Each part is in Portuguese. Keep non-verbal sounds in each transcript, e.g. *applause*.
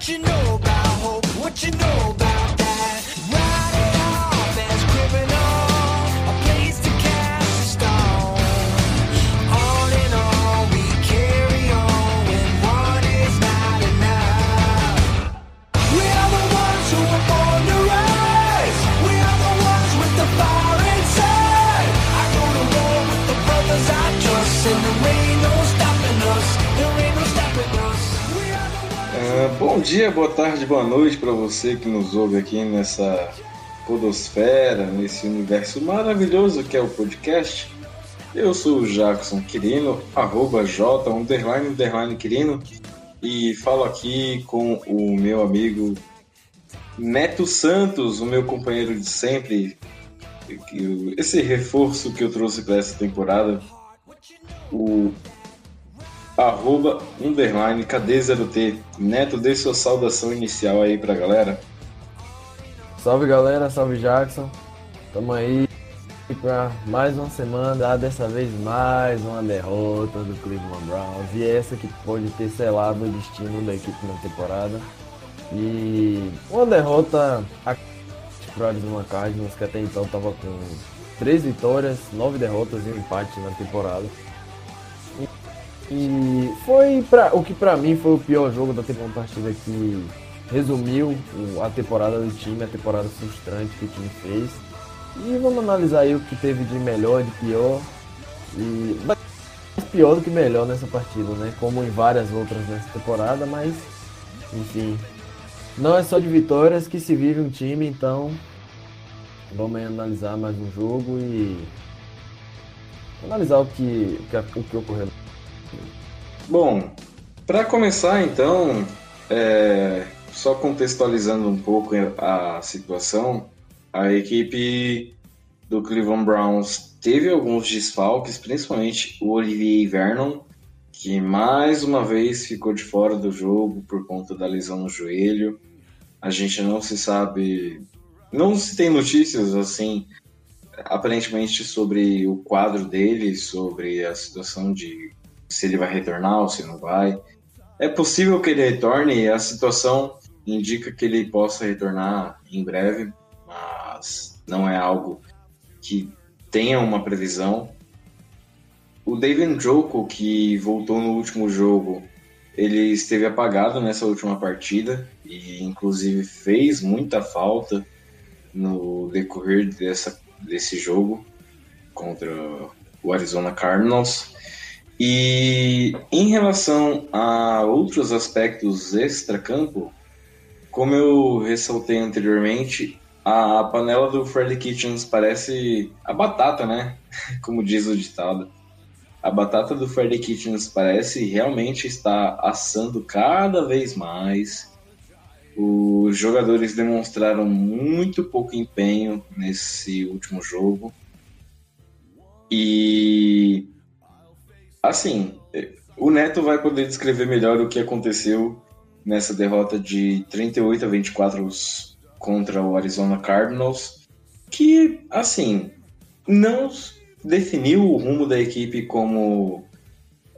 What you know about hope? What you know bom dia, boa tarde, boa noite para você que nos ouve aqui nessa podosfera, nesse universo maravilhoso que é o podcast. Eu sou o Jackson Quirino, arroba J, underline, underline Quirino, e falo aqui com o meu amigo Neto Santos, o meu companheiro de sempre, esse reforço que eu trouxe para essa temporada, o arroba underline KD0T. Neto, dê sua saudação inicial aí pra galera. Salve galera, salve Jackson. Tamo aí pra mais uma semana, ah, dessa vez mais uma derrota do Cleveland Browns. E essa que pode ter selado o destino da equipe na temporada. E uma derrota para Arizona Cardinals, que até então tava com três vitórias, nove derrotas e um empate na temporada. E foi pra, o que pra mim foi o pior jogo da temporada, que resumiu a temporada do time, a temporada frustrante que o time fez. E vamos analisar aí o que teve de melhor, de pior. E pior do que melhor nessa partida, né? Como em várias outras nessa temporada, mas enfim. Não é só de vitórias que se vive um time, então vamos analisar mais um jogo e analisar o que, o que, o que ocorreu. Bom, pra começar então, é, só contextualizando um pouco a situação, a equipe do Cleveland Browns teve alguns desfalques, principalmente o Olivier Vernon, que mais uma vez ficou de fora do jogo por conta da lesão no joelho. A gente não se sabe, não se tem notícias assim, aparentemente sobre o quadro dele, sobre a situação de se ele vai retornar ou se não vai. É possível que ele retorne, a situação indica que ele possa retornar em breve, mas não é algo que tenha uma previsão. O David Njoku, que voltou no último jogo, ele esteve apagado nessa última partida e inclusive fez muita falta no decorrer dessa, desse jogo contra o Arizona Cardinals. E em relação a outros aspectos extra-campo, como eu ressaltei anteriormente, a panela do Freddy Kitchens parece a batata, né? *laughs* Como diz o ditado. A batata do Freddy Kitchens parece realmente estar assando cada vez mais. Os jogadores demonstraram muito pouco empenho nesse último jogo. E assim, o Neto vai poder descrever melhor o que aconteceu nessa derrota de 38 a 24 contra o Arizona Cardinals, que assim não definiu o rumo da equipe como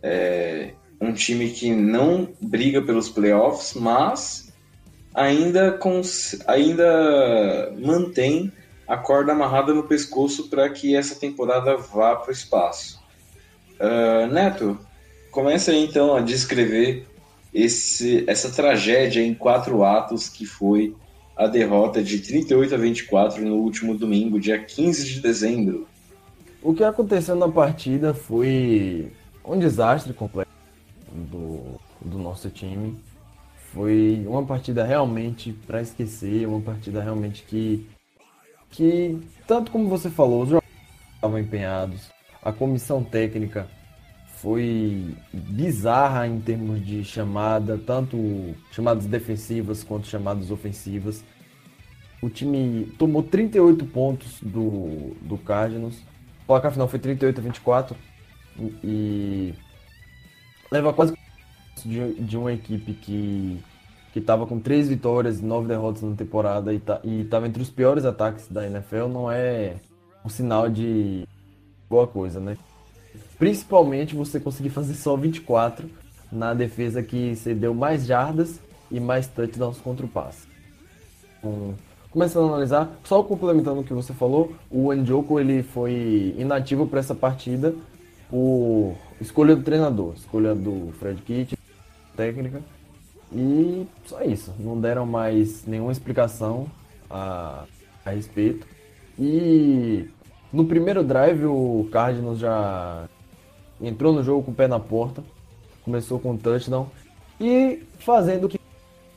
é, um time que não briga pelos playoffs, mas ainda, ainda mantém a corda amarrada no pescoço para que essa temporada vá para o espaço. Ah, Neto, comece aí então a descrever esse, essa tragédia em quatro atos que foi a derrota de 38 a 24 no último domingo, dia 15 de dezembro. O que aconteceu na partida foi um desastre completo do, do nosso time. Foi uma partida realmente para esquecer, uma partida realmente que, que, tanto como você falou, os jogadores estavam empenhados, a comissão técnica foi bizarra em termos de chamada, tanto chamadas defensivas quanto chamadas ofensivas. O time tomou 38 pontos do, do Cardinals. O placar final foi 38 a 24 e leva quase de, de uma equipe que que estava com três vitórias e nove derrotas na temporada e tá, estava entre os piores ataques da NFL, não é um sinal de boa coisa, né? Principalmente você conseguir fazer só 24 na defesa que cedeu mais jardas e mais touchdowns contra o passe. Um, começando a analisar, só complementando o que você falou, o Njoku ele foi inativo para essa partida por escolha do treinador, escolha do Fred Kitt, técnica, e só isso, não deram mais nenhuma explicação a, a respeito. E no primeiro drive o Cardinals já entrou no jogo com o pé na porta, começou com um touchdown e fazendo o que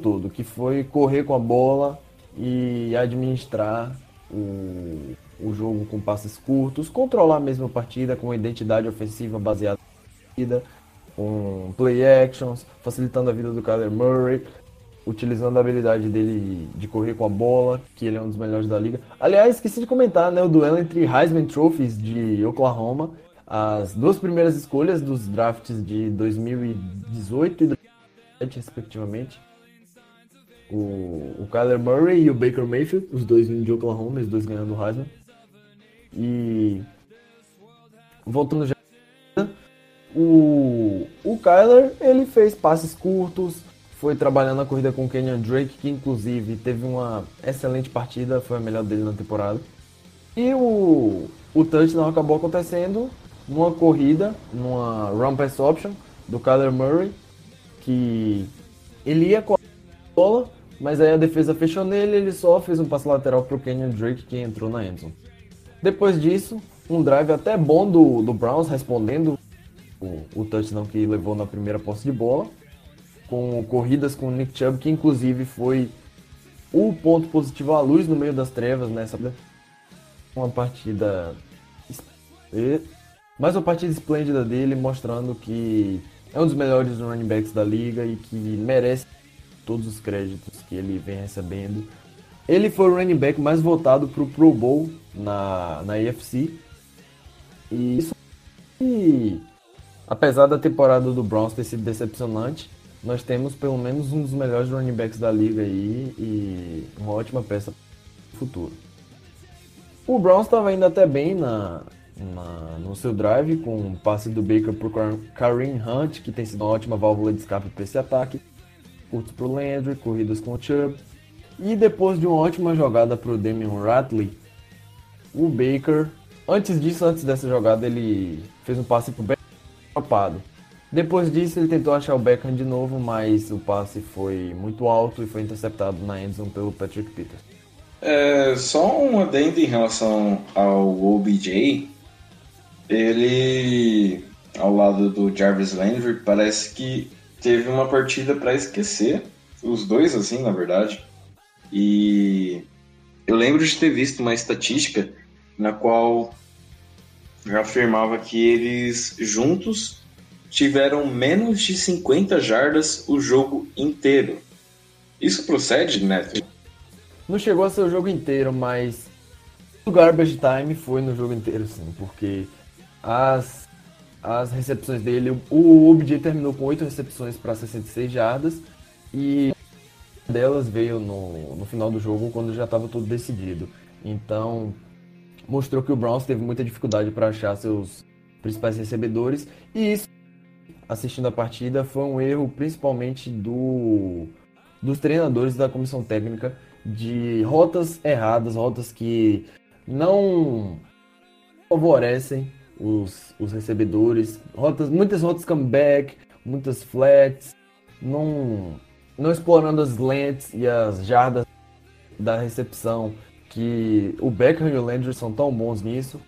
tudo, que foi correr com a bola e administrar o, o jogo com passes curtos, controlar mesmo a partida com uma identidade ofensiva baseada na partida, com play actions, facilitando a vida do Kyler Murray, utilizando a habilidade dele de correr com a bola, que ele é um dos melhores da liga. Aliás, esqueci de comentar, né, o duelo entre Heisman Trophies de Oklahoma, as duas primeiras escolhas dos drafts de 2018 e 2017, respectivamente. O, o Kyler Murray e o Baker Mayfield, os dois vindo de Oklahoma, os dois ganhando o Heisman. E voltando já o, o Kyler, ele fez passes curtos, foi trabalhando a corrida com o Kenyon Drake, que inclusive teve uma excelente partida, foi a melhor dele na temporada. E o, o touchdown acabou acontecendo numa corrida, numa run pass option do Kyler Murray, que ele ia com a bola, mas aí a defesa fechou nele, ele só fez um passe lateral para o Kenyon Drake, que entrou na endzone. Depois disso, um drive até bom do, do Browns, respondendo o, o touchdown que levou na primeira posse de bola, com corridas com o Nick Chubb, que inclusive foi o ponto positivo à luz no meio das trevas nessa uma partida mais uma partida esplêndida dele, mostrando que é um dos melhores running backs da liga e que merece todos os créditos que ele vem recebendo. Ele foi o running back mais votado para o Pro Bowl na, na AFC. E isso e Apesar da temporada do Browns ter sido decepcionante, nós temos pelo menos um dos melhores running backs da liga aí e uma ótima peça no futuro. O Browns estava indo até bem na, na, no seu drive, com um passe do Baker para Kareem Hunt, que tem sido uma ótima válvula de escape para esse ataque, curtos para o Landry, corridas com o Chubb, e depois de uma ótima jogada para o Damian Ratley, o Baker, antes disso, antes dessa jogada, ele fez um passe para o dropado. Depois disso, ele tentou achar o Beckham de novo, mas o passe foi muito alto e foi interceptado na endzone pelo Patrick Peters. É, só um adendo em relação ao OBJ. Ele, ao lado do Jarvis Landry, parece que teve uma partida para esquecer. Os dois, assim, na verdade. E eu lembro de ter visto uma estatística na qual afirmava que eles juntos tiveram menos de 50 jardas o jogo inteiro. Isso procede, Neto? Não chegou a ser o jogo inteiro, mas o garbage time foi no jogo inteiro, sim, porque as, as recepções dele, o OBJ terminou com 8 recepções para 66 jardas e delas veio no, no final do jogo quando já estava tudo decidido. Então, mostrou que o Browns teve muita dificuldade para achar seus principais recebedores e isso, assistindo a partida, foi um erro principalmente do dos treinadores da comissão técnica de rotas erradas, rotas que não favorecem os, os recebedores, rotas, muitas rotas comeback, muitas flats, não, não explorando as lentes e as jardas da recepção que o Beckham e o Landry são tão bons nisso.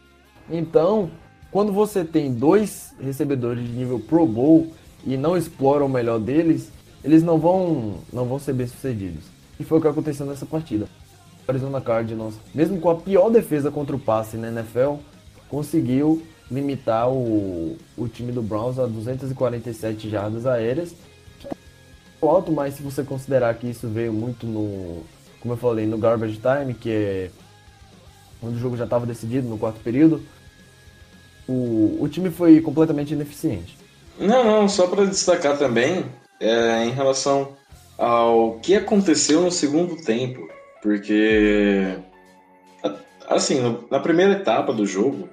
Então, quando você tem dois recebedores de nível Pro Bowl e não exploram o melhor deles, eles não vão, não vão ser bem sucedidos. E foi o que aconteceu nessa partida. O Arizona Cardinals, mesmo com a pior defesa contra o passe na NFL, conseguiu limitar o, o time do Browns a 247 jardas aéreas. Alto, mas se você considerar que isso veio muito no, como eu falei, no garbage time, que é onde o jogo já estava decidido no quarto período, o, o time foi completamente ineficiente. Não, não, só para destacar também, é, em relação ao que aconteceu no segundo tempo, porque assim, na primeira etapa do jogo,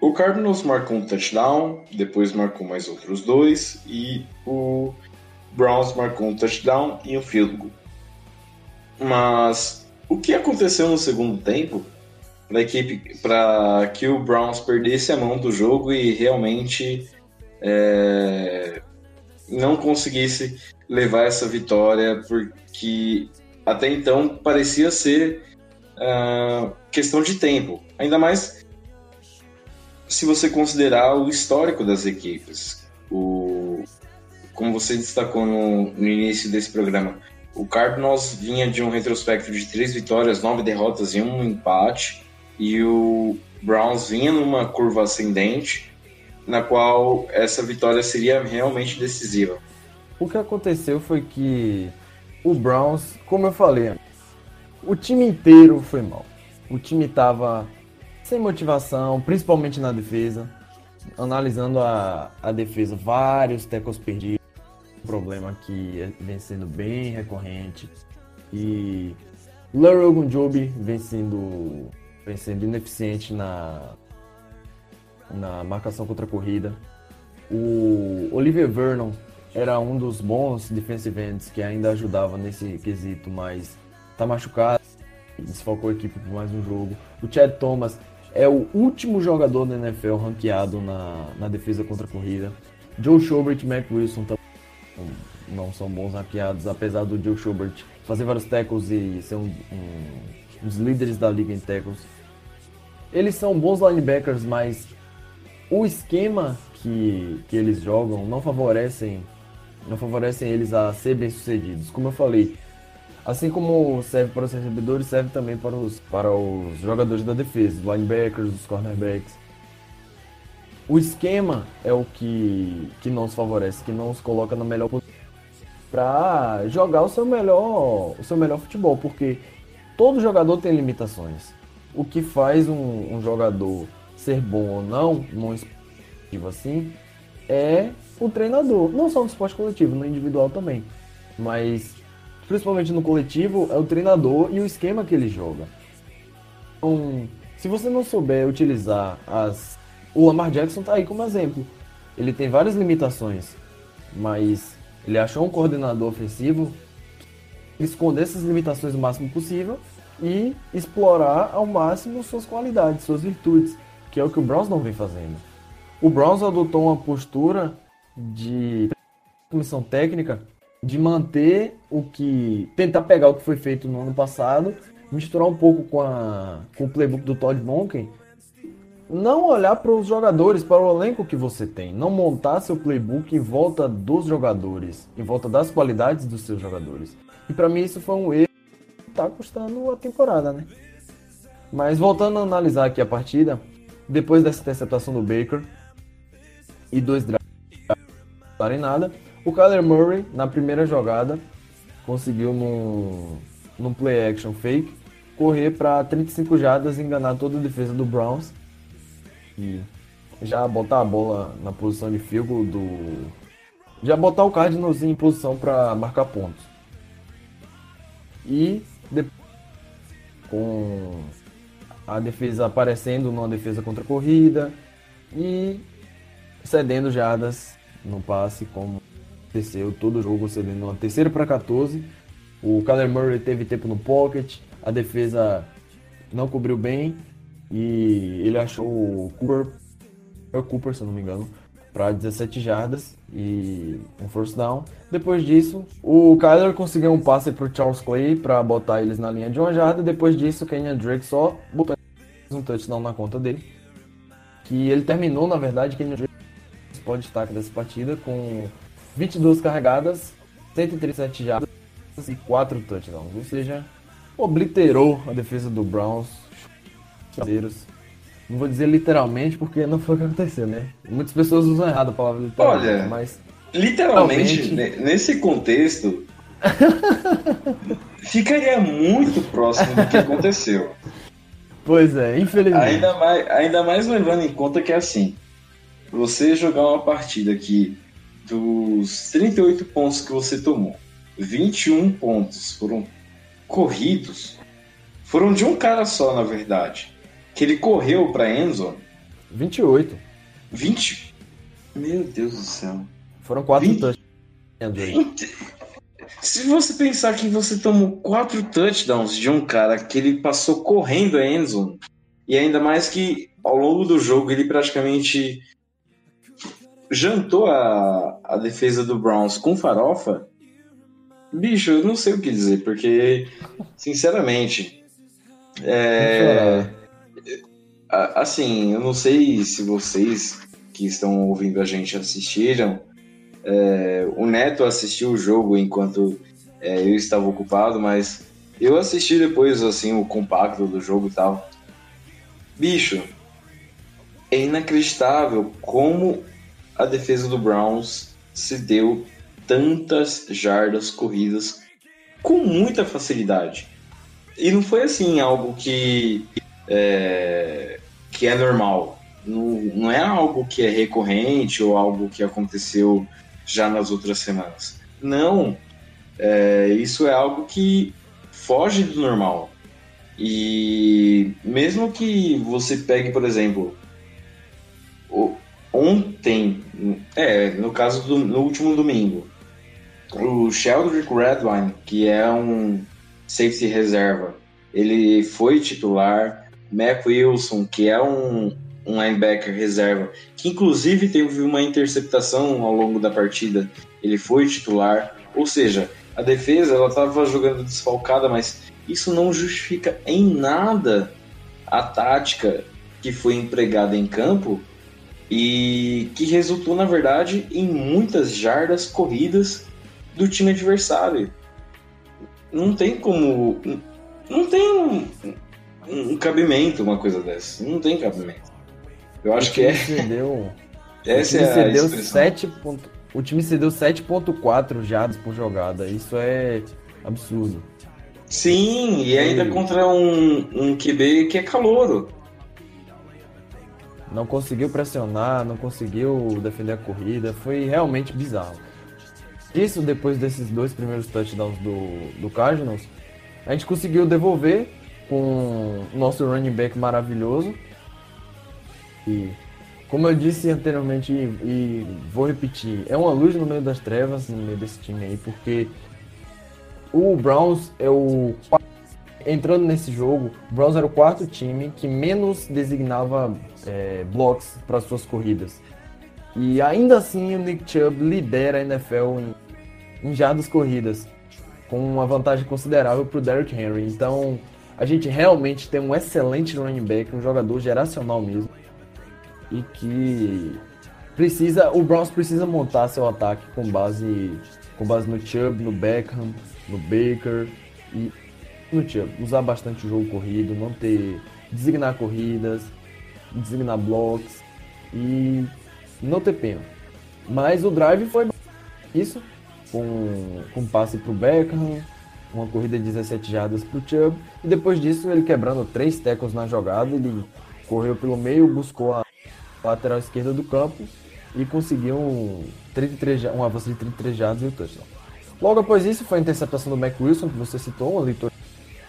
o Cardinals marcou um touchdown, depois marcou mais outros dois e o Browns marcou um touchdown e um field goal. Mas o que aconteceu no segundo tempo para equipe para que o Browns perdesse a mão do jogo e realmente é, não conseguisse levar essa vitória porque até então parecia ser uh, questão de tempo. Ainda mais se você considerar o histórico das equipes. O como você destacou no, no início desse programa o Cardinals vinha de um retrospecto de três vitórias, nove derrotas e um empate, e o Browns vinha numa curva ascendente, na qual essa vitória seria realmente decisiva. O que aconteceu foi que o Browns, como eu falei, o time inteiro foi mal. O time estava sem motivação, principalmente na defesa. Analisando a, a defesa, vários tecos perdidos problema que vem sendo bem recorrente. E Larry Ogunjobi vem sendo, vem sendo ineficiente na, na marcação contra a corrida. O Oliver Vernon era um dos bons defensive ends que ainda ajudava nesse quesito, mas tá machucado, desfalcou a equipe por mais um jogo. O Chad Thomas é o último jogador da NFL ranqueado na, na defesa contra a corrida. Joe Schobert e Matt Wilson também não são bons hackeados, apesar do Joe Schubert fazer vários tackles e ser um, um, um dos líderes da liga em tackles. Eles são bons linebackers, mas o esquema que, que eles jogam não favorecem não favorecem eles a ser bem-sucedidos. Como eu falei, assim como serve para os recebedores, serve também para os, para os jogadores da defesa, os linebackers, os cornerbacks o esquema é o que, que não os favorece, que não os coloca na melhor posição para jogar o seu melhor o seu melhor futebol, porque todo jogador tem limitações. O que faz um, um jogador ser bom ou não, num esportivo assim, é o treinador. Não só no esporte coletivo, no individual também. Mas, principalmente no coletivo, é o treinador e o esquema que ele joga. Então, se você não souber utilizar as o Lamar Jackson tá aí como exemplo. Ele tem várias limitações, mas ele achou um coordenador ofensivo que esconder essas limitações o máximo possível e explorar ao máximo suas qualidades, suas virtudes, que é o que o Browns não vem fazendo. O Browns adotou uma postura de comissão técnica de manter o que tentar pegar o que foi feito no ano passado, misturar um pouco com a com o playbook do Todd Monken não olhar para os jogadores, para o elenco que você tem, não montar seu playbook em volta dos jogadores, em volta das qualidades dos seus jogadores. E para mim isso foi um erro está custando a temporada, né? Mas voltando a analisar aqui a partida, depois dessa interceptação do Baker e dois drives em nada, o Kyler Murray na primeira jogada conseguiu num, num play action fake correr para 35 jardas e enganar toda a defesa do Browns e já botar a bola na posição de field do. Já botar o Cardinals em posição para marcar pontos. E com a defesa aparecendo numa defesa contra a corrida e cedendo jardas no passe, como aconteceu todo jogo, cedendo uma terceira para 14. O Kyler Murray teve tempo no pocket, a defesa não cobriu bem e ele achou o Cooper, é o Cooper, se não me engano, para 17 jardas e um first down. Depois disso, o Kyler conseguiu um passe para Charles Clay para botar eles na linha de uma jarda. Depois disso, o Kenyan Drake só botou um touchdown na conta dele. Que ele terminou, na verdade, Kenyan Drake pode destaque dessa partida com 22 carregadas, 137 jardas e 4 touchdowns. Ou seja, obliterou a defesa do Browns brasileiros Não vou dizer literalmente, porque não foi o que aconteceu, né? Muitas pessoas usam errado a palavra literalmente, Olha, mas Literalmente, Realmente. nesse contexto, *laughs* ficaria muito próximo do que aconteceu. Pois é, infelizmente. Ainda mais, ainda mais levando em conta que assim, você jogar uma partida aqui dos 38 pontos que você tomou, 21 pontos foram corridos, foram de um cara só, na verdade. Que ele correu pra Enzo 28. 20. Meu Deus do céu. Foram quatro Vinte? touchdowns aí. Se você pensar que você tomou quatro touchdowns de um cara que ele passou correndo a endzone, e ainda mais que ao longo do jogo ele praticamente jantou a, a defesa do Browns com farofa, bicho, eu não sei o que dizer, porque, sinceramente, é, assim, eu não sei se vocês que estão ouvindo a gente assistiram, é, o Neto assistiu o jogo enquanto é, eu estava ocupado, mas eu assisti depois assim o compacto do jogo e tal. Bicho, é inacreditável como a defesa do Browns se deu tantas jardas corridas com muita facilidade. E não foi assim algo que é, que é normal. Não, não é algo que é recorrente ou algo que aconteceu já nas outras semanas. Não. É, isso é algo que foge do normal. E mesmo que você pegue, por exemplo, ontem, é, no caso do no último domingo, o Sheldrick Redwine, que é um safety reserva, ele foi titular. Mac Wilson, que é um, um linebacker reserva, que inclusive teve uma interceptação ao longo da partida, ele foi titular. Ou seja, a defesa ela estava jogando desfalcada, mas isso não justifica em nada a tática que foi empregada em campo e que resultou, na verdade, em muitas jardas corridas do time adversário. Não tem como. Não tem um, cabimento uma coisa dessa. Não tem cabimento. Eu acho que é. Cedeu, *laughs* Essa o time é a cedeu expressão. 7 ponto- O time cedeu 7.4 jardas por jogada. Isso é absurdo. Sim, e ainda Sim. contra um, um QB que é calouro. Não conseguiu pressionar, não conseguiu defender a corrida. Foi realmente bizarro. Isso depois desses dois primeiros touchdowns do, do Cardinals, a gente conseguiu devolver com o nosso running back maravilhoso. E como eu disse anteriormente e, e vou repetir, é uma luz no meio das trevas no meio desse time aí, porque o Browns é o entrando nesse jogo, o Browns era o quarto time que menos designava é, blocks para suas corridas. E ainda assim o Nick Chubb lidera a NFL em, em jardas corridas, com uma vantagem considerável para o Derrick Henry. Então a gente realmente tem um excelente running back, um jogador geracional mesmo, e que precisa, o Browns precisa montar seu ataque com base, com base no Chubb, no Beckham, no Baker e no Chubb. Usar bastante o jogo corrido, não ter designar corridas, designar blocos e não ter pena. Mas o drive foi isso, com, com passe pro Beckham, uma corrida de 17 jardas pro Chubb, e depois disso ele quebrando três tackles na jogada, ele correu pelo meio, buscou a lateral esquerda do campo e conseguiu um, 33, ja- um avanço de 33 jardas e o touchdown. Logo após isso foi a interceptação do Mac Wilson, que você citou, o leitor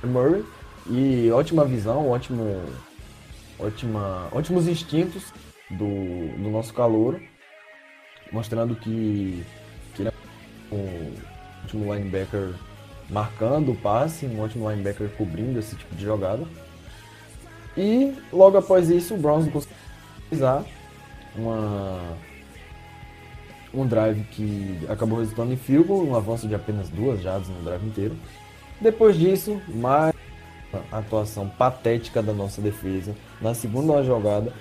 Murray, e ótima visão, ótimo, ótima, ótimos instintos do, do nosso calouro, mostrando que, que ele é um ótimo linebacker marcando o passe, um ótimo linebacker cobrindo esse tipo de jogada. E logo após isso, o Browns conseguiu realizar uma um drive que acabou resultando em field goal, um avanço de apenas duas jardas no drive inteiro. Depois disso, mais uma atuação patética da nossa defesa na segunda jogada.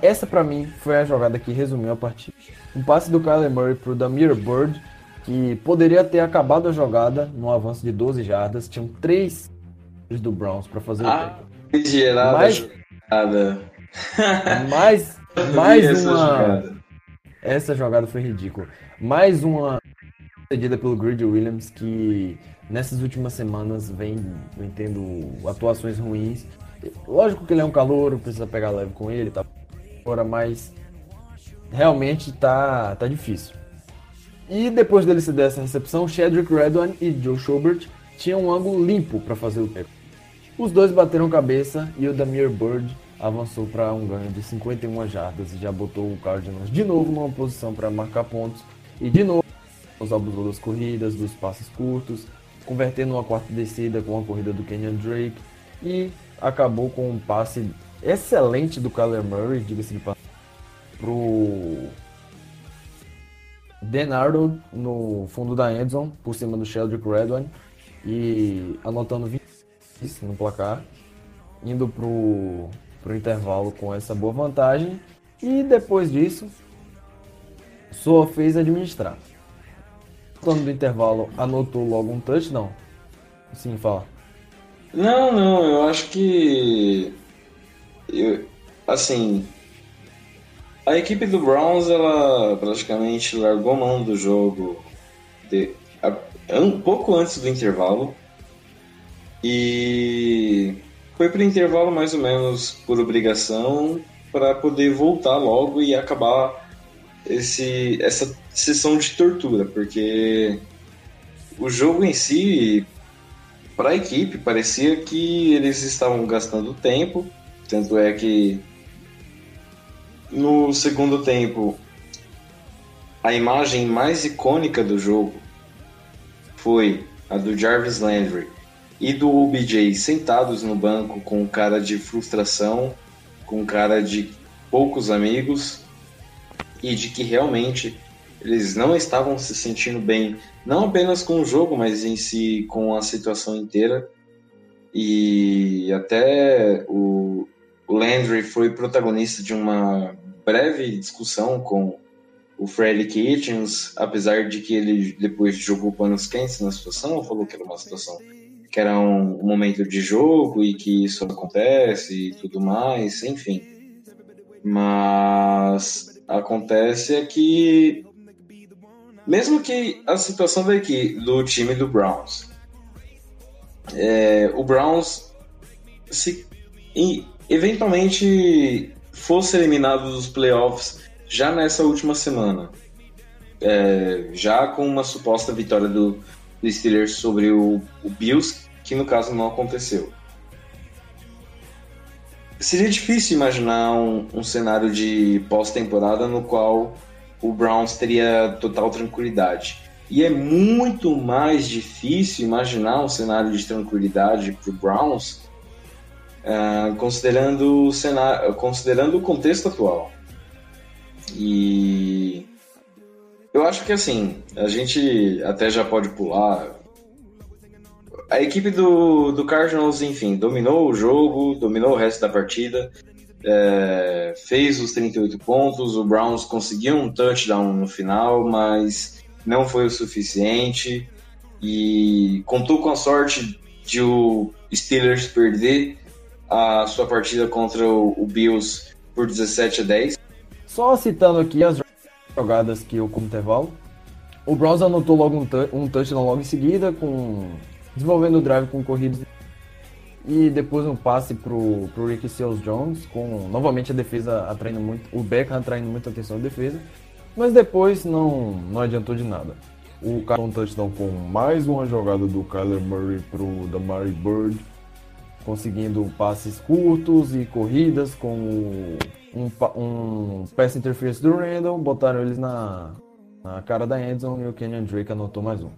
Essa pra mim foi a jogada que resumiu a partida. Um passe do Kyler Murray pro Damir Bird, que poderia ter acabado a jogada num avanço de 12 jardas. Tinham três do Browns para fazer o Ah, tackle. gerada Mas- jogada. *laughs* Mais, mais essa uma. jogada. Essa jogada foi ridícula. Mais uma cedida pelo Grid Williams que nessas últimas semanas vem, vem tendo atuações ruins. Lógico que ele é um calouro, precisa pegar leve com ele, tá fora, mas realmente tá, tá difícil. E depois dele ceder essa recepção, Chadwick Redwan e Joe Schobert tinham um ângulo limpo para fazer o tempo. Os dois bateram cabeça e o Damir Bird avançou para um ganho de 51 jardas e já botou o Cardinals de novo numa posição para marcar pontos e de novo os abusou das corridas, dos passes curtos, convertendo uma quarta descida com a corrida do Kenyon Drake e acabou com um passe excelente do Kyler Murray, diga-se de passagem, pro Denardo no fundo da endzone, por cima do Sheldrick Redwine e anotando 20 no placar, indo pro, pro intervalo com essa boa vantagem e depois disso só fez administrar. Quando do intervalo anotou logo um touchdown. Sim, fala. Não, não, eu acho que. Eu, assim. A equipe do Browns, ela praticamente largou mão do jogo de, a- um pouco antes do intervalo. E foi pro intervalo mais ou menos por obrigação para poder voltar logo e acabar esse, essa sessão de tortura, porque o jogo em si para a equipe parecia que eles estavam gastando tempo, tanto é que no segundo tempo a imagem mais icônica do jogo foi a do Jarvis Landry e do OBJ sentados no banco com cara de frustração, com cara de poucos amigos e de que realmente eles não estavam se sentindo bem, não apenas com o jogo, mas em si com a situação inteira. E até o, o Landry foi protagonista de uma breve discussão com o Freddy Kitchens, apesar de que ele depois jogou panos quentes na situação, falou que era uma situação que era um, um momento de jogo e que isso acontece e tudo mais, enfim. Mas acontece é que mesmo que a situação daqui do time do Browns, é, o Browns se eventualmente fosse eliminado dos playoffs já nessa última semana, é, já com uma suposta vitória do, do Steelers sobre o, o Bills, que no caso não aconteceu. Seria difícil imaginar um, um cenário de pós-temporada no qual o Browns teria total tranquilidade. E é muito mais difícil imaginar um cenário de tranquilidade para o Browns, uh, considerando, o cenário, considerando o contexto atual. E eu acho que assim, a gente até já pode pular. A equipe do, do Cardinals, enfim, dominou o jogo, dominou o resto da partida, é, fez os 38 pontos. O Browns conseguiu um touchdown no final, mas não foi o suficiente. E contou com a sorte de o Steelers perder a sua partida contra o, Bills por 17 a 10. Só citando aqui as jogadas que eu como intervalo. O Browns anotou logo um, um touchdown logo em seguida, com desenvolvendo o drive com corridas e depois um passe pro, pro Ricky Seals Jones, com novamente a defesa atraindo muito, o Beckham atraindo muita atenção da defesa, mas depois não, não adiantou de nada. O um touchdown com mais uma jogada do Kyler Murray pro Damari Bird, conseguindo passes curtos e corridas com um, um pass interference do Randall, botaram eles na, na cara da endzone e o Kenyon Drake anotou mais um.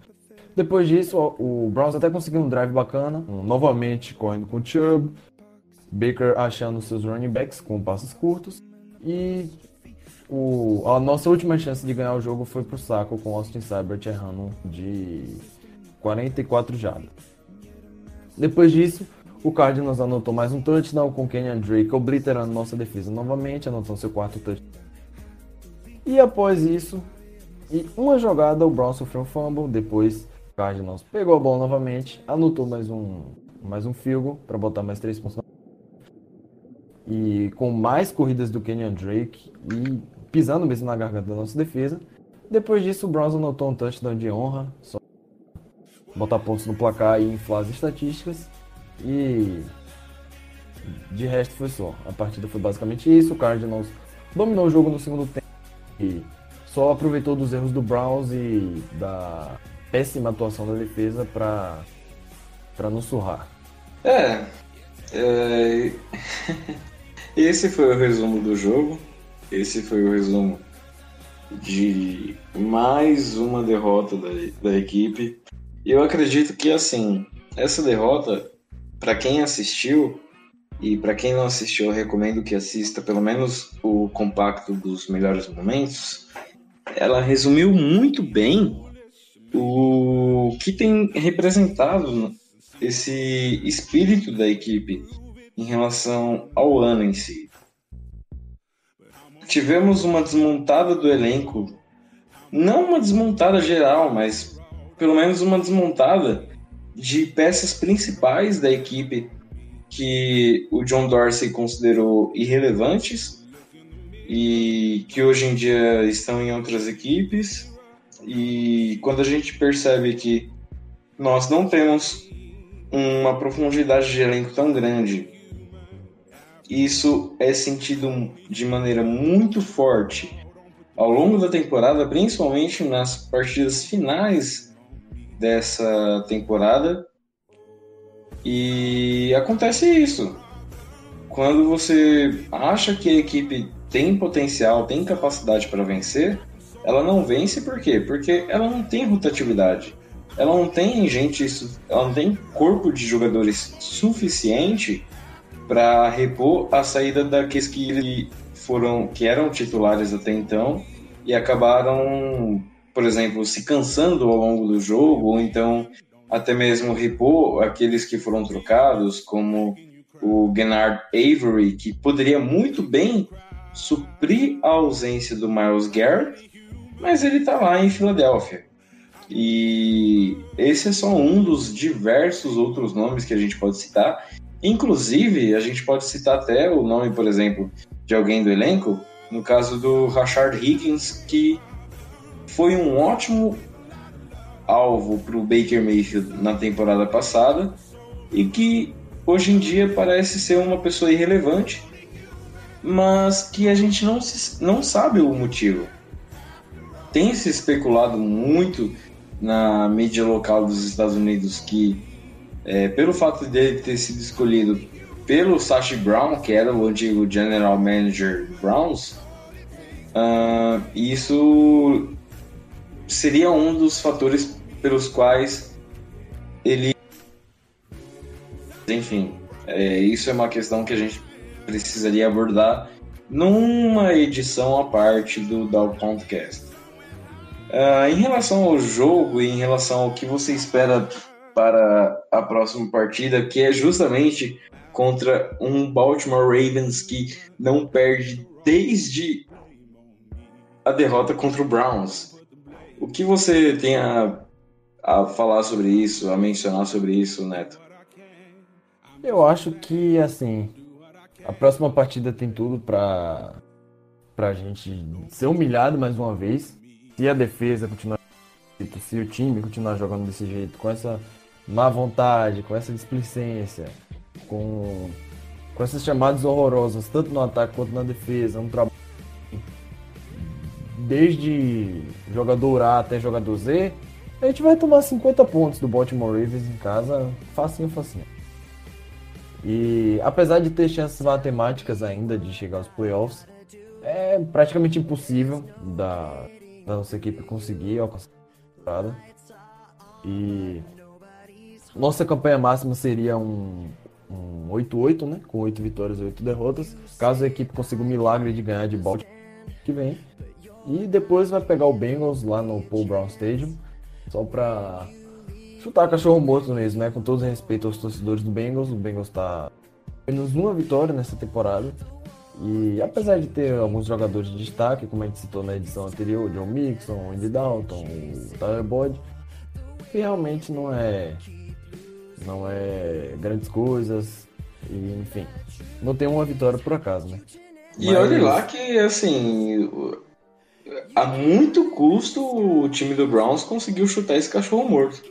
Depois disso, o Browns até conseguiu um drive bacana, um, novamente correndo com o Chubb, Baker achando seus running backs com passes curtos e o, a nossa última chance de ganhar o jogo foi pro saco com Austin Seibert errando de 44 jardas. Depois disso, o Cardinals anotou mais um touchdown com Kenyon Drake obliterando nossa defesa novamente, anotando seu quarto touchdown. E após isso, e uma jogada, o Brown sofreu um fumble, depois o Cardinals pegou a bola novamente, anotou mais um, mais um field para botar mais três pontos. e com mais corridas do Kenyan Drake e pisando mesmo na garganta da nossa defesa. Depois disso, o Browns anotou um touchdown de honra, só botar pontos no placar e inflar as estatísticas. E de resto foi só. A partida foi basicamente isso. O Cardinals dominou o jogo no segundo tempo e só aproveitou dos erros do Browns e da péssima atuação da defesa para para nos surrar. É, é... *laughs* esse foi o resumo do jogo. Esse foi o resumo de mais uma derrota da, da equipe. Eu acredito que assim, essa derrota, para quem assistiu e para quem não assistiu, eu recomendo que assista pelo menos o compacto dos melhores momentos. Ela resumiu muito bem o que tem representado esse espírito da equipe em relação ao ano em si. Tivemos uma desmontada do elenco, não uma desmontada geral, mas pelo menos uma desmontada de peças principais da equipe que o John Dorsey considerou irrelevantes e que hoje em dia estão em outras equipes. E quando a gente percebe que nós não temos uma profundidade de elenco tão grande, isso é sentido de maneira muito forte ao longo da temporada, principalmente nas partidas finais dessa temporada. E acontece isso. Quando você acha que a equipe tem potencial, tem capacidade para vencer, ela não vence por quê? Porque ela não tem rotatividade. Ela não tem gente, ela não tem corpo de jogadores suficiente para repor a saída daqueles que foram que eram titulares até então e acabaram, por exemplo, se cansando ao longo do jogo ou então até mesmo repor aqueles que foram trocados, como o Gennard Avery, que poderia muito bem suprir a ausência do Miles Garrett mas ele está lá em Filadélfia. E esse é só um dos diversos outros nomes que a gente pode citar. Inclusive, a gente pode citar até o nome, por exemplo, de alguém do elenco, no caso do Rashard Higgins, que foi um ótimo alvo para o Baker Mayfield na temporada passada e que hoje em dia parece ser uma pessoa irrelevante, mas que a gente não, se, não sabe o motivo. Tem se especulado muito na mídia local dos Estados Unidos que, é, pelo fato dele ter sido escolhido pelo Sashi Brown, que era o antigo General Manager Browns, uh, isso seria um dos fatores pelos quais ele. Enfim, é, isso é uma questão que a gente precisaria abordar numa edição à parte do Down Podcast. Uh, em relação ao jogo e em relação ao que você espera para a próxima partida, que é justamente contra um Baltimore Ravens que não perde desde a derrota contra o Browns. O que você tem a, a falar sobre isso, a mencionar sobre isso, Neto? Eu acho que, assim, a próxima partida tem tudo para a gente ser humilhado mais uma vez se a defesa continuar se o time continuar jogando desse jeito, com essa má vontade, com essa displicência, com, com essas chamadas horrorosas, tanto no ataque quanto na defesa, um trabalho desde jogador A até jogador Z, a gente vai tomar 50 pontos do Baltimore Ravens em casa, facinho, facinho. E apesar de ter chances matemáticas ainda de chegar aos playoffs, é praticamente impossível da, da nossa equipe conseguir alcançar a temporada. E nossa campanha máxima seria um, um 8-8, né? Com 8 vitórias e 8 derrotas. Caso a equipe consiga o milagre de ganhar de Baltimore que vem. E depois vai pegar o Bengals lá no Paul Brown Stadium. Só pra chutar cachorro morto mesmo, né? Com todo respeito aos torcedores do Bengals. O Bengals tá menos uma vitória nessa temporada. E apesar de ter alguns jogadores de destaque, como a gente citou na edição anterior, John Mixon, Andy Dalton, o Tyler Boyd, que realmente não é não é grandes coisas. E, enfim, não tem uma vitória por acaso, né? E Mas... olha lá que, assim, a muito custo o time do Browns conseguiu chutar esse cachorro morto.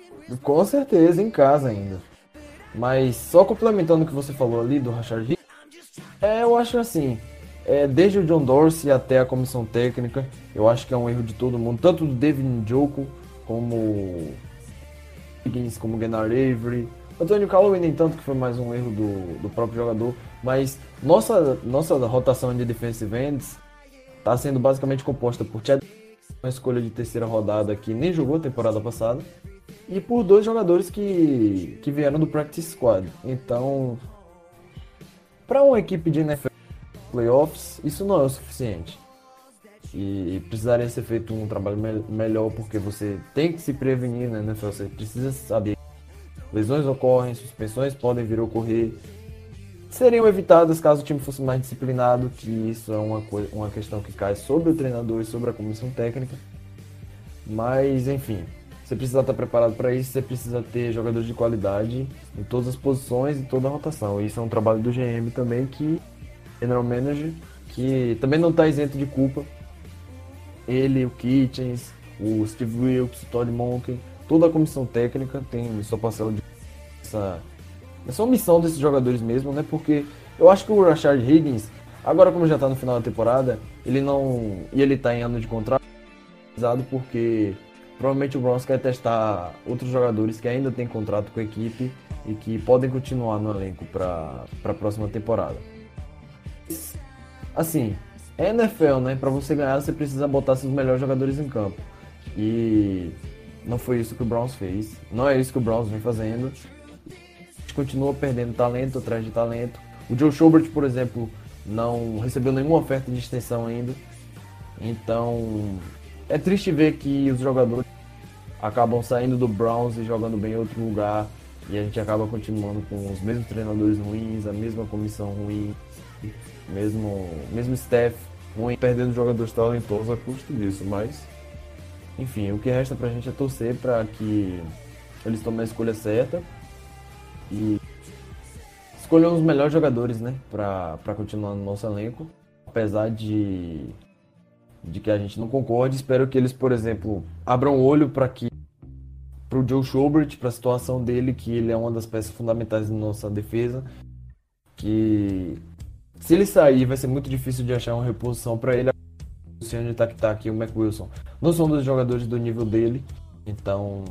Com certeza, em casa ainda. Mas só complementando o que você falou ali do Rashard Higgins, é, eu acho assim, é, desde o John Dorsey até a comissão técnica, eu acho que é um erro de todo mundo, tanto do David Njoku como Higgins, como Gennard Avery. Antônio Calloway nem tanto que foi mais um erro do, do próprio jogador, mas nossa, nossa rotação de defensive ends está sendo basicamente composta por Chad, uma escolha de terceira rodada que nem jogou temporada passada, e por dois jogadores que, que vieram do practice squad. Então, para uma equipe de NFL playoffs, isso não é o suficiente. E precisaria ser feito um trabalho me melhor porque você tem que se prevenir na NFL, você precisa saber lesões ocorrem, suspensões podem vir a ocorrer. Seriam evitadas caso o time fosse mais disciplinado, que isso é uma, uma questão que cai sobre o treinador e sobre a comissão técnica. Mas, enfim, você precisa estar preparado para isso, você precisa ter jogadores de qualidade em todas as posições e toda a rotação. Isso é um trabalho do GM também, que general manager, que também não está isento de culpa. Ele, o Kitchens, o Steve Wilkes, o Todd Monken, toda a comissão técnica tem sua parcela de essa, essa omissão desses jogadores mesmo, né? Porque eu acho que o Rashard Higgins, agora como já está no final da temporada, ele não. e ele está em ano de contrato, porque Provavelmente o Browns quer testar outros jogadores que ainda têm contrato com a equipe e que podem continuar no elenco para a próxima temporada. Assim, é NFL, né? Para você ganhar, você precisa botar seus melhores jogadores em campo. E não foi isso que o Browns fez. Não é isso que o Browns vem fazendo. Continua perdendo talento atrás de talento. O Joe Schobert, por exemplo, não recebeu nenhuma oferta de extensão ainda. Então, é triste ver que os jogadores acabam saindo do Browns e jogando bem em outro lugar e a gente acaba continuando com os mesmos treinadores ruins, a mesma comissão ruim, mesmo, mesmo staff ruim, perdendo jogadores talentosos a custo disso, mas enfim, o que resta pra gente é torcer para que eles tomem a escolha certa e escolham os melhores jogadores, né, pra continuar no nosso elenco, apesar de de que a gente não concorde. Espero que eles, por exemplo, abram olho para que para o Joe Schobert, para a situação dele, que ele é uma das peças fundamentais da nossa defesa, que se ele sair vai ser muito difícil de achar uma reposição para ele. O Luciano Tac-Tac e o Mac Wilson não são dos jogadores do nível dele, então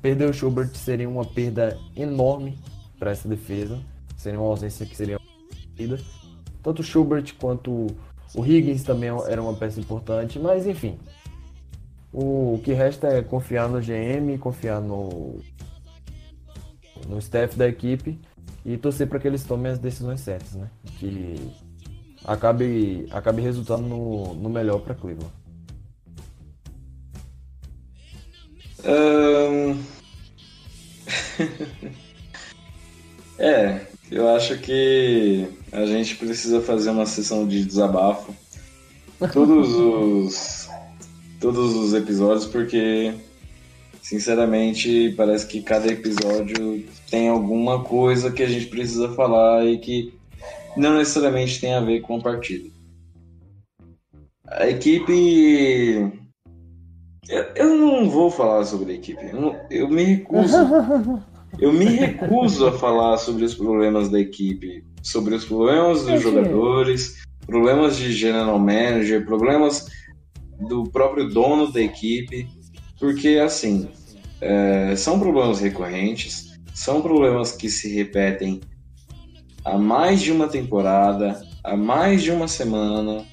perder o Schobert seria uma perda enorme para essa defesa, seria uma ausência que seria tanto o Schubert quanto o Higgins também era uma peça importante, mas enfim. O que resta é confiar no GM, confiar no, no staff da equipe e torcer para que eles tomem as decisões certas, né? Que acabe, acabe resultando no, no melhor para Cleveland. Um... *laughs* é, eu acho que a gente precisa fazer uma sessão de desabafo. Todos os todos os episódios porque sinceramente parece que cada episódio tem alguma coisa que a gente precisa falar e que não necessariamente tem a ver com a partida. A equipe eu não vou falar sobre a equipe. Eu, eu me recuso. *laughs* Eu me recuso a falar sobre os problemas da equipe, sobre os problemas dos jogadores, problemas de general manager, problemas do próprio dono da equipe, porque assim é, são problemas recorrentes, são problemas que se repetem há mais de uma temporada, há mais de uma semana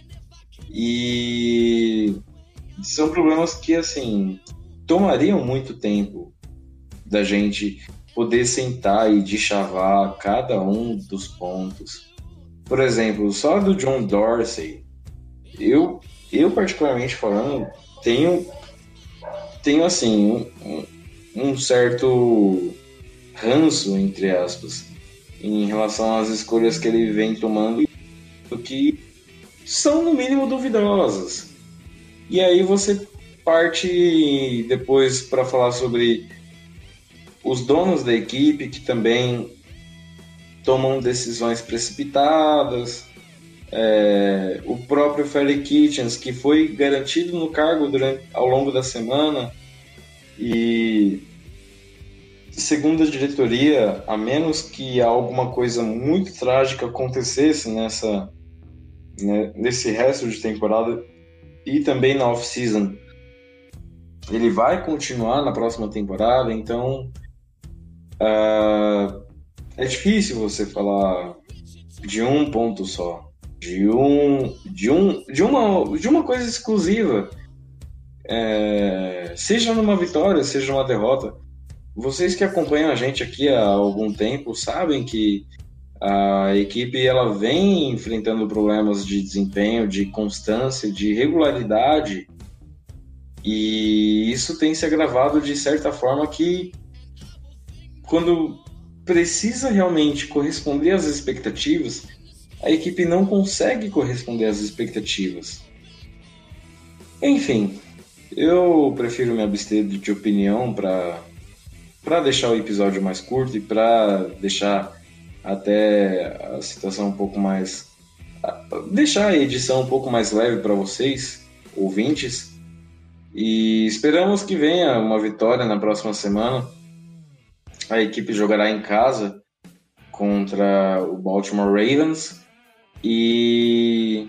e são problemas que assim tomariam muito tempo da gente poder sentar e deschavar cada um dos pontos. Por exemplo, só do John Dorsey, eu, eu particularmente falando, tenho, tenho assim, um, um certo ranço, entre aspas, em relação às escolhas que ele vem tomando, que são no mínimo duvidosas. E aí você parte depois para falar sobre os donos da equipe que também tomam decisões precipitadas. É, o próprio Ferry Kitchens, que foi garantido no cargo durante, ao longo da semana, e segundo a diretoria, a menos que alguma coisa muito trágica acontecesse nessa né, nesse resto de temporada e também na off-season, ele vai continuar na próxima temporada, então uh, é difícil você falar de um ponto só, de um, de um, de uma, de uma coisa exclusiva, é, seja numa vitória, seja numa derrota. Vocês que acompanham a gente aqui há algum tempo sabem que a equipe ela vem enfrentando problemas de desempenho, de constância, de regularidade, e isso tem se agravado de certa forma que quando precisa realmente corresponder às expectativas, a equipe não consegue corresponder às expectativas. Enfim, eu prefiro me abster de opinião para para deixar o episódio mais curto e para deixar até a situação um pouco mais deixar a edição um pouco mais leve para vocês, ouvintes. E esperamos que venha uma vitória na próxima semana a equipe jogará em casa contra o Baltimore Ravens e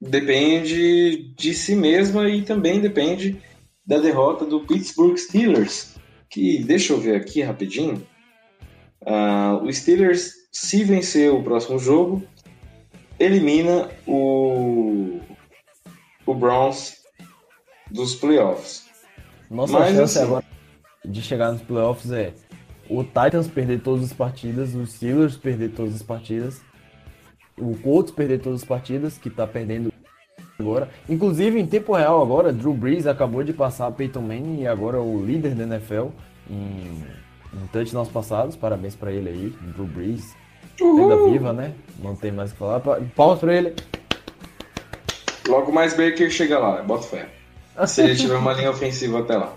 depende de si mesma e também depende da derrota do Pittsburgh Steelers, que deixa eu ver aqui rapidinho. Uh, o Steelers, se vencer o próximo jogo, elimina o, o Browns dos playoffs. Nossa Mas, chance assim, agora de chegar nos playoffs é o Titans perder todas as partidas, os Steelers perder todas as partidas, o Colts perder todas as partidas, que tá perdendo agora. Inclusive, em tempo real agora, Drew Brees acabou de passar Peyton Manning e agora é o líder da NFL em, em touchdowns passados. Parabéns para ele aí, Drew Brees. Ainda viva, né? Não tem mais o que falar. Palmas para ele. Logo mais Baker chega lá, bota fé. Se ele tiver uma linha ofensiva até lá.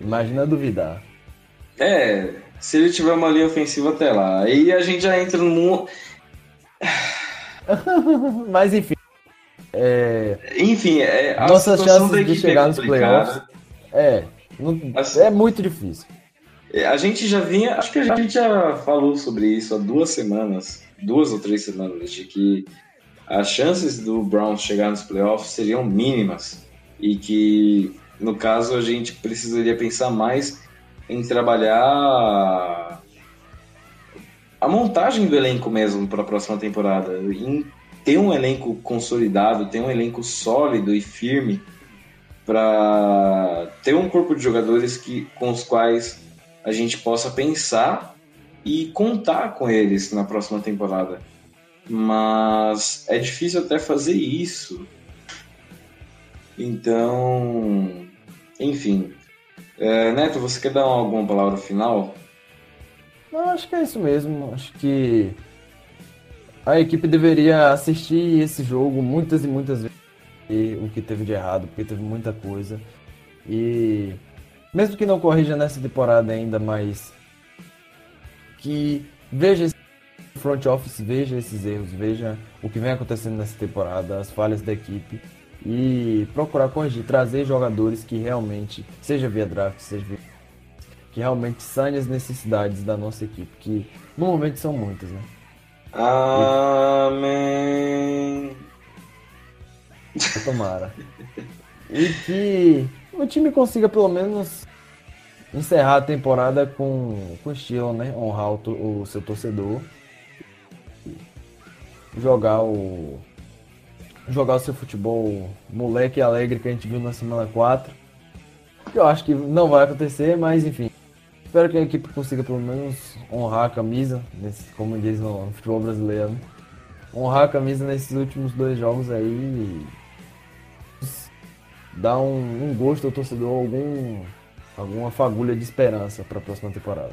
Imagina duvidar. É, se ele tiver uma linha ofensiva até lá. Aí a gente já entra no. *laughs* Mas enfim. É... Enfim, é, a nossas chances de é chegar nos playoffs. É, não, assim, é muito difícil. É, a gente já vinha, acho que a gente já falou sobre isso há duas semanas, duas ou três semanas, de que as chances do Browns chegar nos playoffs seriam mínimas e que, no caso, a gente precisaria pensar mais em trabalhar a montagem do elenco mesmo para a próxima temporada, em ter um elenco consolidado, ter um elenco sólido e firme para ter um corpo de jogadores que, com os quais a gente possa pensar e contar com eles na próxima temporada. Mas é difícil até fazer isso. Então, enfim, é, Neto, você quer dar alguma palavra final? Não, acho que é isso mesmo. Acho que a equipe deveria assistir esse jogo muitas e muitas vezes. E o que teve de errado, porque teve muita coisa. E mesmo que não corrija nessa temporada ainda, mas que veja esse front office, veja esses erros, veja o que vem acontecendo nessa temporada, as falhas da equipe e procurar corrigir, trazer jogadores que realmente, seja via draft, seja via que realmente sanem as necessidades da nossa equipe, que no momento são muitas, né? Amém. Tomara. *laughs* e que o time consiga pelo menos encerrar a temporada com, com estilo, né? Honrar o, o seu torcedor. Jogar o, jogar o seu futebol moleque alegre que a gente viu na semana 4. Eu acho que não vai acontecer, mas enfim. Espero que a equipe consiga pelo menos honrar a camisa, nesse, como diz no futebol brasileiro. Né? Honrar a camisa nesses últimos dois jogos aí. Dar um, um gosto ao torcedor, algum, alguma fagulha de esperança para a próxima temporada.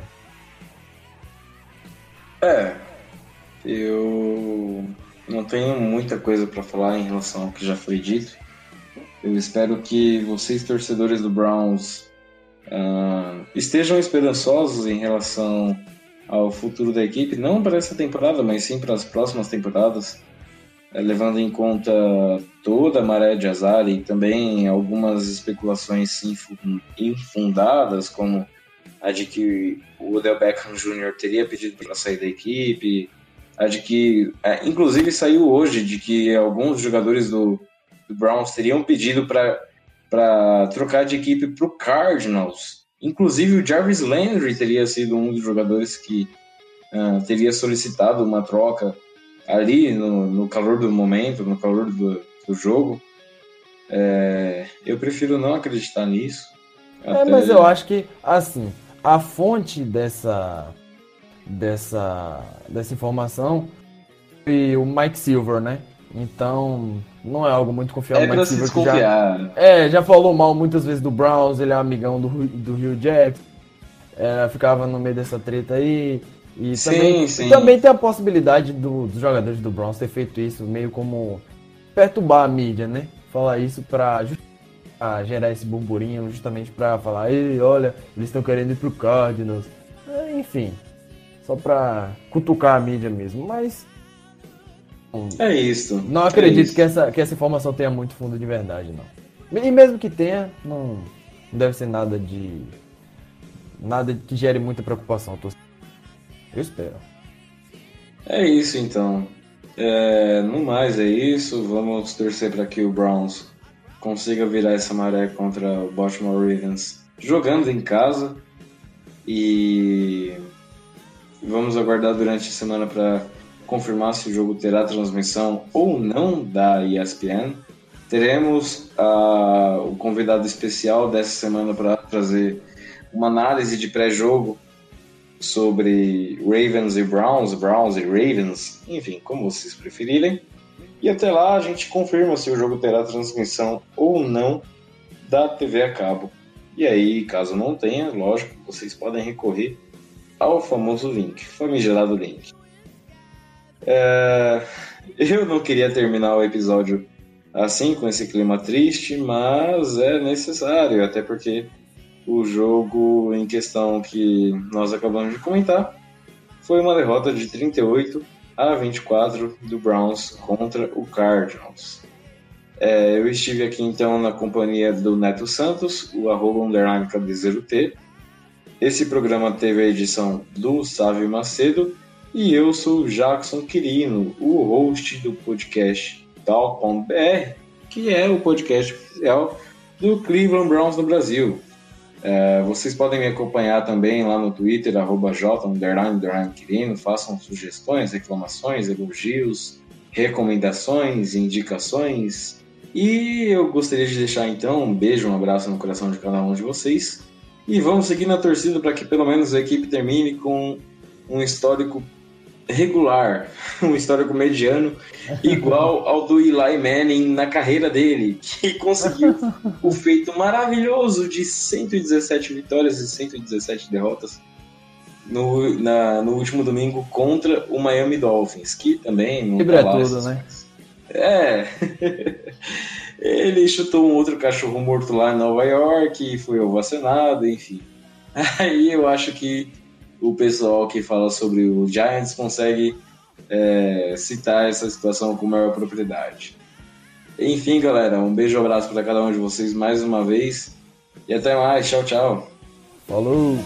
É, eu não tenho muita coisa para falar em relação ao que já foi dito. Eu espero que vocês, torcedores do Browns, uh, estejam esperançosos em relação ao futuro da equipe, não para essa temporada, mas sim para as próximas temporadas, levando em conta toda a maré de azar e também algumas especulações infundadas, como a de que o Odell Beckham Jr. teria pedido para sair da equipe, a de que, é, inclusive saiu hoje, de que alguns jogadores do, do Browns teriam pedido para trocar de equipe para o Cardinals. Inclusive o Jarvis Landry teria sido um dos jogadores que uh, teria solicitado uma troca ali no, no calor do momento, no calor do, do jogo. É, eu prefiro não acreditar nisso. É, mas eu acho que, assim, a fonte dessa, dessa, dessa informação foi o Mike Silver, né? Então, não é algo muito confiável. É Mike Silver se já, é, já falou mal muitas vezes do Browns, ele é amigão do, do Rio Jackson. É, ficava no meio dessa treta aí. E sim, também, sim. também tem a possibilidade do, dos jogadores do Browns ter feito isso meio como perturbar a mídia, né? Falar isso pra a gerar esse burburinho justamente para falar, Ei, olha, eles estão querendo ir pro Cardinals. É, enfim, só para cutucar a mídia mesmo, mas é isso. Não acredito é isso. Que, essa, que essa informação tenha muito fundo de verdade, não. E mesmo que tenha, não, não deve ser nada de nada que gere muita preocupação. Eu espero. É isso então. É, no mais é isso. Vamos torcer para que o Browns consiga virar essa maré contra o Baltimore Ravens jogando em casa. E vamos aguardar durante a semana para confirmar se o jogo terá transmissão ou não da ESPN. Teremos uh, o convidado especial dessa semana para trazer uma análise de pré-jogo sobre Ravens e Browns, Browns e Ravens, enfim, como vocês preferirem. E até lá a gente confirma se o jogo terá transmissão ou não da TV a cabo. E aí, caso não tenha, lógico, vocês podem recorrer ao famoso link, famigerado link. É... Eu não queria terminar o episódio assim, com esse clima triste, mas é necessário, até porque o jogo em questão que nós acabamos de comentar foi uma derrota de 38 a 24 do Browns contra o Cardinals. É, eu estive aqui então na companhia do Neto Santos, o arroba underline T. Esse programa teve a edição do Sávio Macedo e eu sou o Jackson Quirino, o host do podcast Tal.br, que é o podcast oficial do Cleveland Browns no Brasil. É, vocês podem me acompanhar também lá no Twitter, arroba J, underline. Façam sugestões, reclamações, elogios, recomendações, indicações. E eu gostaria de deixar então um beijo, um abraço no coração de cada um de vocês. E vamos seguir na torcida para que pelo menos a equipe termine com um histórico regular, *laughs* um histórico mediano, igual ao do Eli Manning na carreira dele, que *laughs* conseguiu o feito maravilhoso de 117 vitórias e 117 derrotas no, na, no último domingo contra o Miami Dolphins, que também não Quebra tá tudo, né? É. *laughs* Ele chutou um outro cachorro morto lá em Nova York, foi ovacionado, enfim. Aí eu acho que o pessoal que fala sobre o Giants consegue é, citar essa situação com maior propriedade. Enfim, galera, um beijo e abraço para cada um de vocês mais uma vez. E até mais. Tchau, tchau. Falou!